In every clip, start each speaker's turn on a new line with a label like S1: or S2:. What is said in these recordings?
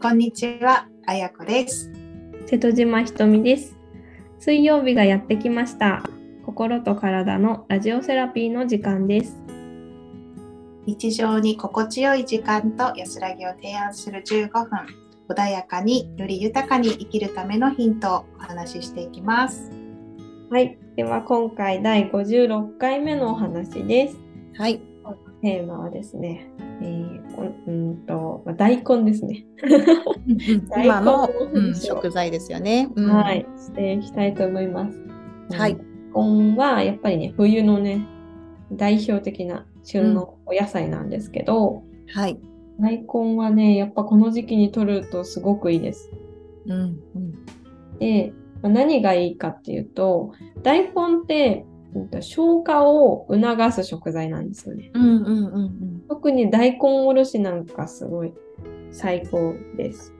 S1: こんにちは、あやこです。
S2: 瀬戸島ひとみです。水曜日がやってきました。心と体のラジオセラピーの時間です。
S1: 日常に心地よい時間と安らぎを提案する15分、穏やかにより豊かに生きるためのヒントをお話ししていきます。
S2: はい。では今回第56回目のお話です。
S1: はい。
S2: テーマはですね、えー、こうんとまあ大根ですね。
S1: 今の、
S2: 大根の
S1: うん食材ですよね。うん
S2: はい。していきたいと思います。
S1: はい
S2: 大根はやっぱりね、冬のね、代表的な旬のお野菜なんですけど、
S1: はい。
S2: 大根はね、やっぱこの時期に取るとすごくいいです。
S1: うんうん
S2: で、まあ何がいいかっていうと、大根ってうんと消化を促す食材なんですよね。
S1: うんうんうん
S2: 特に大根おろしなんかすごい最高です。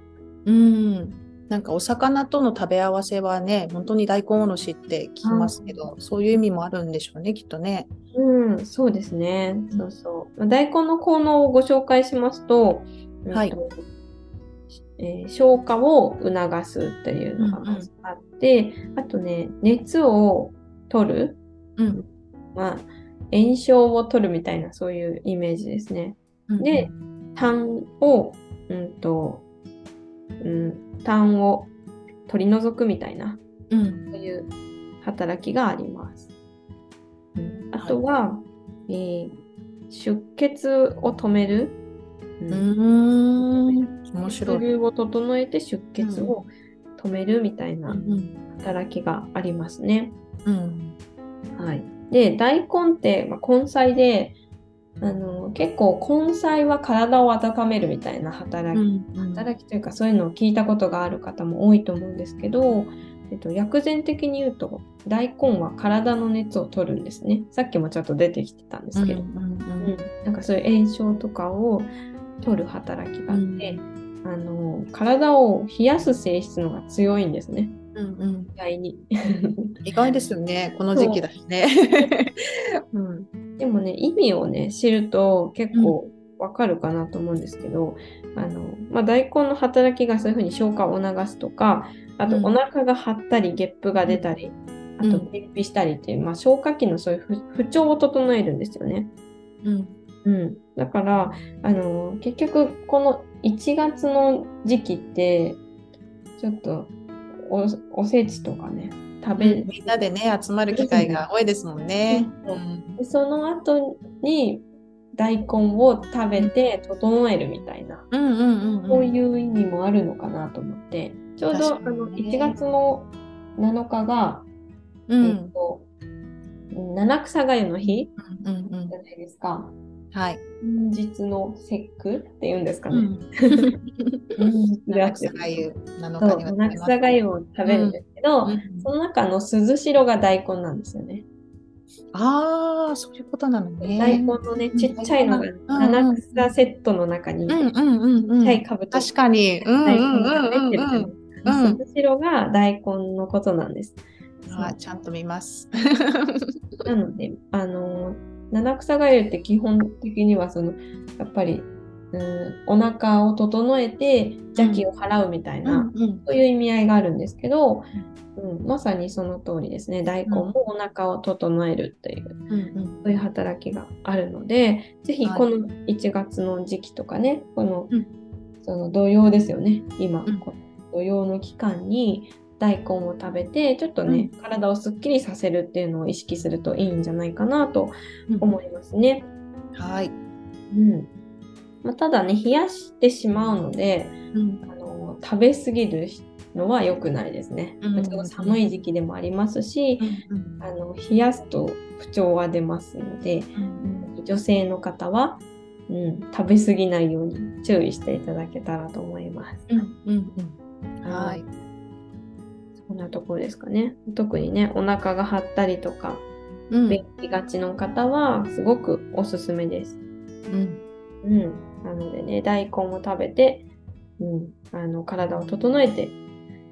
S1: うん。うん。なんかお魚との食べ合わせはね、本当に大根おろしって聞きますけど、そういう意味もあるんでしょうね、きっとね。
S2: うん、そうですね。そうそう。まあ大根の効能をご紹介しますと、
S1: はい
S2: うんとえー消化を促すっていうのがまずあって、あとね、熱を取る、
S1: うん。
S2: まあ、炎症を取るみたいなそういうイメージですね。で、痰を、うんと、うん、痰を取り除くみたいな、
S1: うん。
S2: そういう働きがあります。うんあとは、えー出血を止める、う
S1: うん。面
S2: 血
S1: 白い。
S2: 流を整えて出血を止めるみたいな
S1: うん
S2: 働きがありますね。
S1: うん。
S2: はい、で大根って、まあ、根菜であの結構根菜は体を温めるみたいな働き,、働きというかそういうのを聞いたことがある方も多いと思うんですけど、えっと、薬膳的に言うと大根は体の熱を取るんですね。さっきもちょっと出てきてたんですけど、うんなんかそういう炎症とかを取る働きがあって、あの体を冷やす性質のが強いんですね意外に。
S1: 意外ですよね、この時期だしね。
S2: う。ん、でもね意味をね知ると結構わかるかなと思うんですけど、あのまあ、大根の働きがそういうふうに消化を促すとかあと
S1: うん。
S2: お腹が張ったりゲップが出たり、あと
S1: うん
S2: 便秘したりっていう、まあ、消化器のそういう不不調を整えるんですよね。
S1: うん。
S2: うん、だからあの結局この1月の時期ってちょっとおおせちとかね食べ、
S1: みんなでね、集まる機会が多いですもんね。
S2: う
S1: うん
S2: でその後に大根を食べて整えるみたいな、
S1: うんうんうん。
S2: そういう意味もあるのかなと思って、ちょうど
S1: ね
S2: の1月の7日が、えっ
S1: うん
S2: と、七草がゆの日
S1: うんうん
S2: じゃないですか。
S1: はい。
S2: 本日の節句っていうんですかね。
S1: う 七草がゆ7
S2: そう
S1: 日には
S2: 七草がゆを食べるんですけど、
S1: うん
S2: その中の鈴代が大根なんですよね。
S1: ああ、そういうことなのね。
S2: 大根のね、ちっちゃいのが
S1: うん
S2: 七草セットの中に、
S1: うんうんうんうん。
S2: ちっちゃい
S1: かに。うんうん
S2: 大
S1: うん
S2: 根が入ってる。から、鈴代が大根のことなんです。
S1: あちゃんと見ます。
S2: なので、あのー七草がゆって基本的にはそのやっぱり、うん、お腹を整えて邪気を払うみたいな、
S1: うん
S2: そういう意味合いがあるんですけど、うん、まさにその通りですね。大根もお腹を整えるっていう、
S1: うんうん。
S2: そういう働きがあるのでぜひ
S1: はい。
S2: この1月の時期とかねこの,、
S1: うん。
S2: その土曜ですよね今、
S1: うん。
S2: この土曜の期間に大根を食べてちょっとね、体をすっきりさせるっていうのを意識するといいんじゃないかなと思いますね。
S1: はい。
S2: うんまあ、ただね冷やしてしまうので
S1: うん
S2: あの食べ過ぎるのは良くないですね。
S1: うん
S2: 寒い時期でもありますし、
S1: うん
S2: あの冷やすと不調は出ますので、女性の方は、うん、食べ過ぎないように注意していただけたらと思います。
S1: うんうんうん。はい。
S2: そんなところですかね。特にね、お腹が張ったりとか、
S1: うん
S2: 便秘がちの方はすごくおすすめです。
S1: うん
S2: うん。なのでね、大根を食べて、うん、あの体を整えて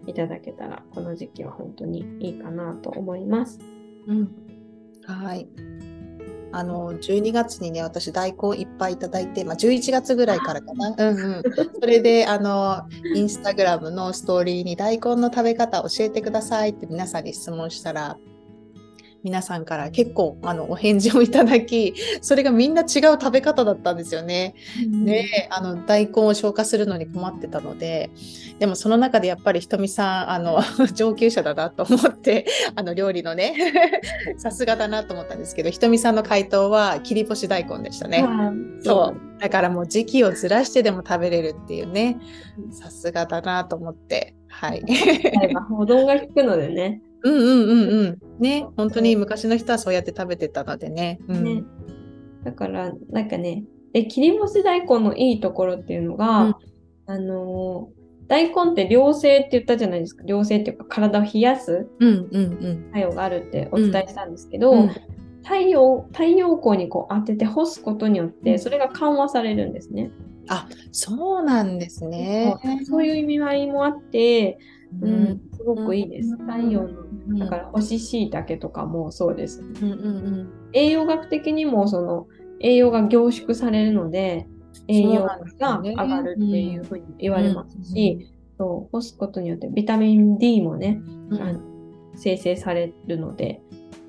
S2: いただけたら、この時期は本当にいいかなと思います。
S1: うんはい。あの12月にね私大根いっぱいいただいて、まあ、11月ぐらいからかな、うんうん、それであのインスタグラムのストーリーに大根の食べ方教えてくださいって皆さんに質問したら皆さんから結構あのお返事をいただきそれがみんな違う食べ方だったんですよね。であの大根を消化するのに困ってたのででもその中でやっぱりひとみさんあの 上級者だなと思ってあの料理のね さすがだなと思ったんですけどひとみさんの回答は切り干し大根でしたね。そうだからもう時期をずらしてでも食べれるっていうねさすがだなと思ってはい。
S2: 保存が効くのでね。
S1: うんうんうんうん。ね、本当に昔の人はそうやって食べてたのでね。うん、ね。
S2: だからなんかねえ切り干し大根のいいところっていうのが、うん、あの大根って良性って言ったじゃないですか。良性っていうか体を冷やす作用があるってお伝えしたんですけど、うん。うん、太陽太陽光にこう当てて干すことによってそれが緩和されるんですね。
S1: あそうなんですね。
S2: そう。いう意味合いもあってうん、すごくいいです。太陽の、だから干し椎茸とかもそうです。うんうんうん、栄養学的にもその栄養が凝縮されるので、栄養が上がるっていうふうに言われますし、そう干すことによってビタミン D もね、うん、生成されるので、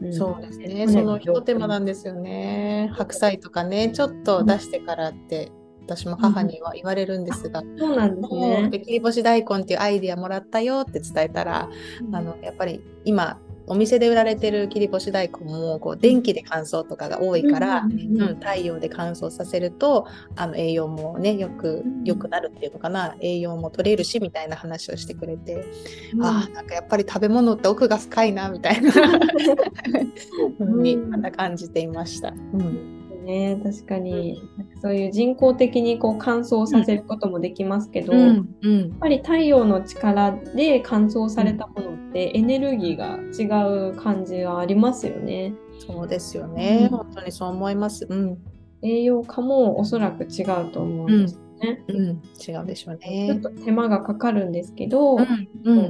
S1: うん、そうですね。その一手間なんですよね。白菜とかね、ちょっと出してからって私も母には言われるんですが、う
S2: ん、そうなんですね。
S1: 切り干し大根っていうアイディアもらったよって伝えたら、うん、あのやっぱり今お店で売られてる切り干し大根もこう電気で乾燥とかが多いから、うん、うん、太陽で乾燥させるとあの栄養もねよく良くなるっていうのかな。栄養も取れるしみたいな話をしてくれて、うん、あなんかやっぱり食べ物って奥が深いなみたいな。ふうにまた感じていました。うん。
S2: ね確かに、うん、そういう人工的にこう乾燥させることもできますけど、うんうん、やっぱり太陽の力で乾燥されたものってエネルギーが違う感じがありますよね。
S1: そうですよね、本当にそう思います。うん、
S2: 栄養価もおそらく違うと思うんですね。
S1: うん、違うでしょうね。
S2: ちょっと手間がかかるんですけど、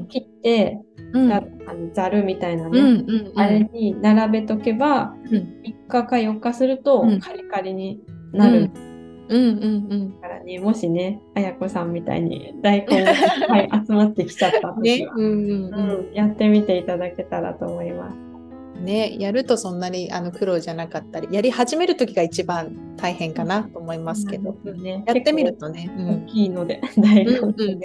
S2: 切ってうん、あのざるみたいなね、うんうんうん、あれに並べとけば、うん、3日か4日するとカリカリになる。
S1: うん。うんうん、
S2: からね、もしね、あやこさんみたいに大根がいっぱい集まってきちゃった時は、ねうんうんうん、やってみていただけたらと思います。
S1: ね、やるとそんなにあの苦労じゃなかったりやり始める時が一番大変かなと思いますけど、うんね、やってみるとね、
S2: 大きいので、大根で、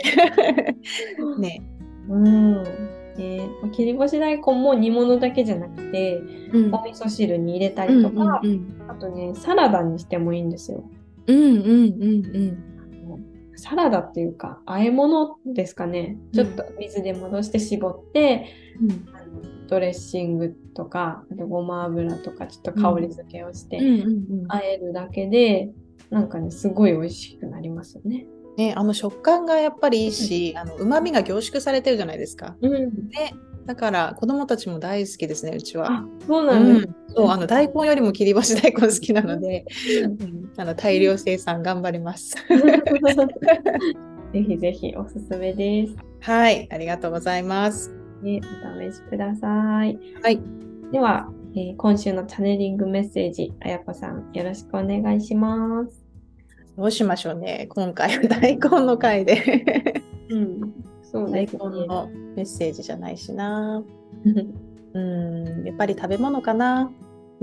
S2: ね、うん ね、切り干し大根も煮物だけじゃなくて、うん、お味噌汁に入れたりとか、うんうんうん、あとねサラダにしてもいいんですよ。
S1: うんうんうんうん。
S2: サラダっていうか和え物ですかね、ちょっと水で戻して絞って、うん、ドレッシングとかあとごま油とかちょっと香り付けをして、和えるだけでなんかねすごい美味しくなりますよね。
S1: ね、あの食感がやっぱりいいし、あの旨味が凝縮されてるじゃないですか。うん、ね、だから子供たちも大好きですね、うちは。
S2: そうなんです、うん、
S1: そうあの大根よりも切り干し大根好きなので、うん、あの大量生産頑張ります。
S2: ぜひぜひおすすめです。
S1: はい、ありがとうございます。
S2: ね、お試しください。
S1: はい。
S2: では、えー、今週のチャネリングメッセージ、あやこさん、よろしくお願いします。
S1: どうしましょうね、今回は大根の回で
S2: うん、そう
S1: 大根のメッセージじゃないしな。うん、やっぱり食べ物かな。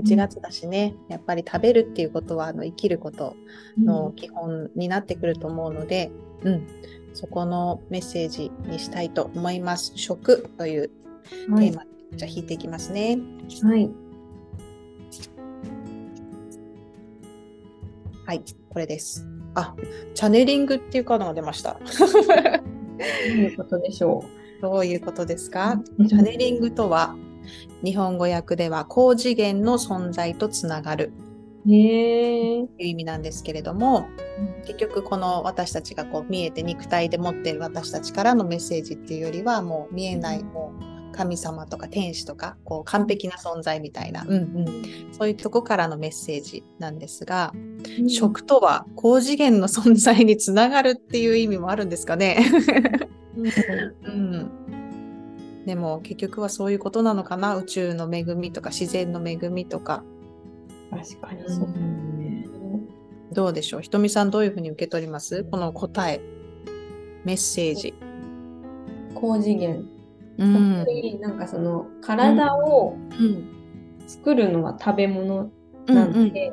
S1: 1月だしね、やっぱり食べるっていうことはあの生きることの基本になってくると思うので、うん、そこのメッセージにしたいと思います。食というテーマ、はい、じゃあ引いていきますね。
S2: はい。
S1: はい、これです。あ、チャネリングっていうカードが出ました。ど
S2: ういうことでしょ
S1: う？どういうことですか？チャネリングとは、日本語訳では高次元の存在とつながる。
S2: へいう
S1: 意味なんですけれども、結局この私たちがこう見えて肉体で持っている私たちからのメッセージっていうよりはもう見えないもう神様とか天使とかこう完璧な存在みたいな、うんうん、そういうとこからのメッセージなんですが、うん、食とは高次元の存在につながるっていう意味もあるんですかね。うん、でも結局はそういうことなのかな。宇宙の恵みとか自然の恵みとか。
S2: 確かにそう、ね、
S1: どうでしょう？ひとみさんどういうふうに受け取ります？この答え。メッセージ。
S2: 高次元、うん、なんかその体を作るのは食べ物なんで、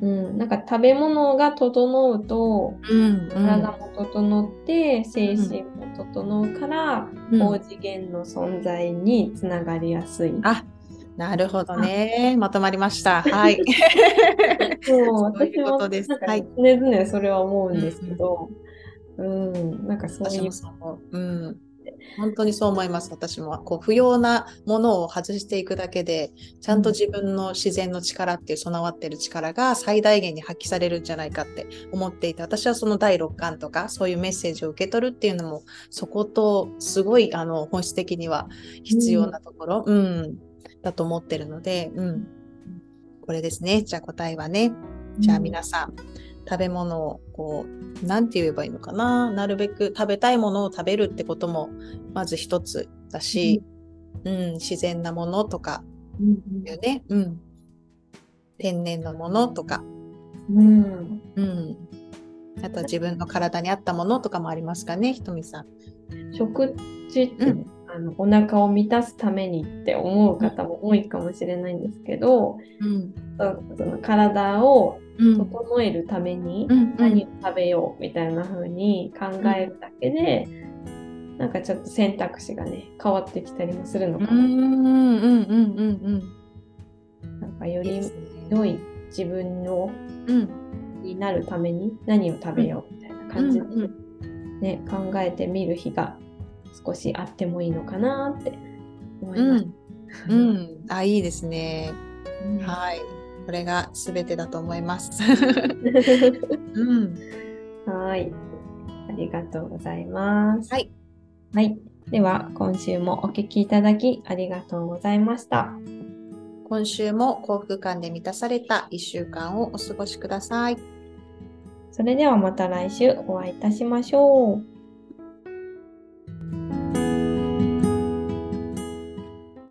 S2: うん、うん、なんか食べ物が整うと、うん体も整って精神も整うから、高次元の存在につながりやすい。
S1: あなるほどね。まとまりました。はい。
S2: そう、私も常々それは思うんですけど、うん、うん、なんかそういう。
S1: うん、本当にそう思います、私も。こう不要なものを外していくだけで、ちゃんと自分の自然の力っていう備わってる力が最大限に発揮されるんじゃないかって思っていて、私はその第六感とか、そういうメッセージを受け取るっていうのも、そことすごいあの本質的には必要なところ、うん、うん、だと思ってるので、うん。これですね。じゃあ答えはね。じゃあ皆さん、食べ物をこう、なんて言えばいいのかな？なるべく食べたいものを食べるってことも、まず一つだし、うん、うん、自然なものとか、よね、うん。天然のものとか、うん。うん。あとは自分の体に合ったものとかもありますかね、ひとみさん。
S2: 食事って、うん、あのお腹を満たすためにって思う方も多いかもしれないんですけど、うん、その体を整えるために何を食べようみたいな風に考えるだけで、うん、なんかちょっと選択肢がね変わってきたりもするのかな。なんかより良い自分の、うん、になるために何を食べようみたいな感じで、ね、考えてみる日が少しあってもいいのかなって思います。
S1: うん、うん、あいいですね。はい。これが全てだと思います。
S2: うん、はい。ありがとうございます。
S1: はい。
S2: はい。では、今週もお聞きいただきありがとうございました。
S1: 今週も幸福感で満たされた1週間をお過ごしください。
S2: それではまた来週お会いいたしましょう。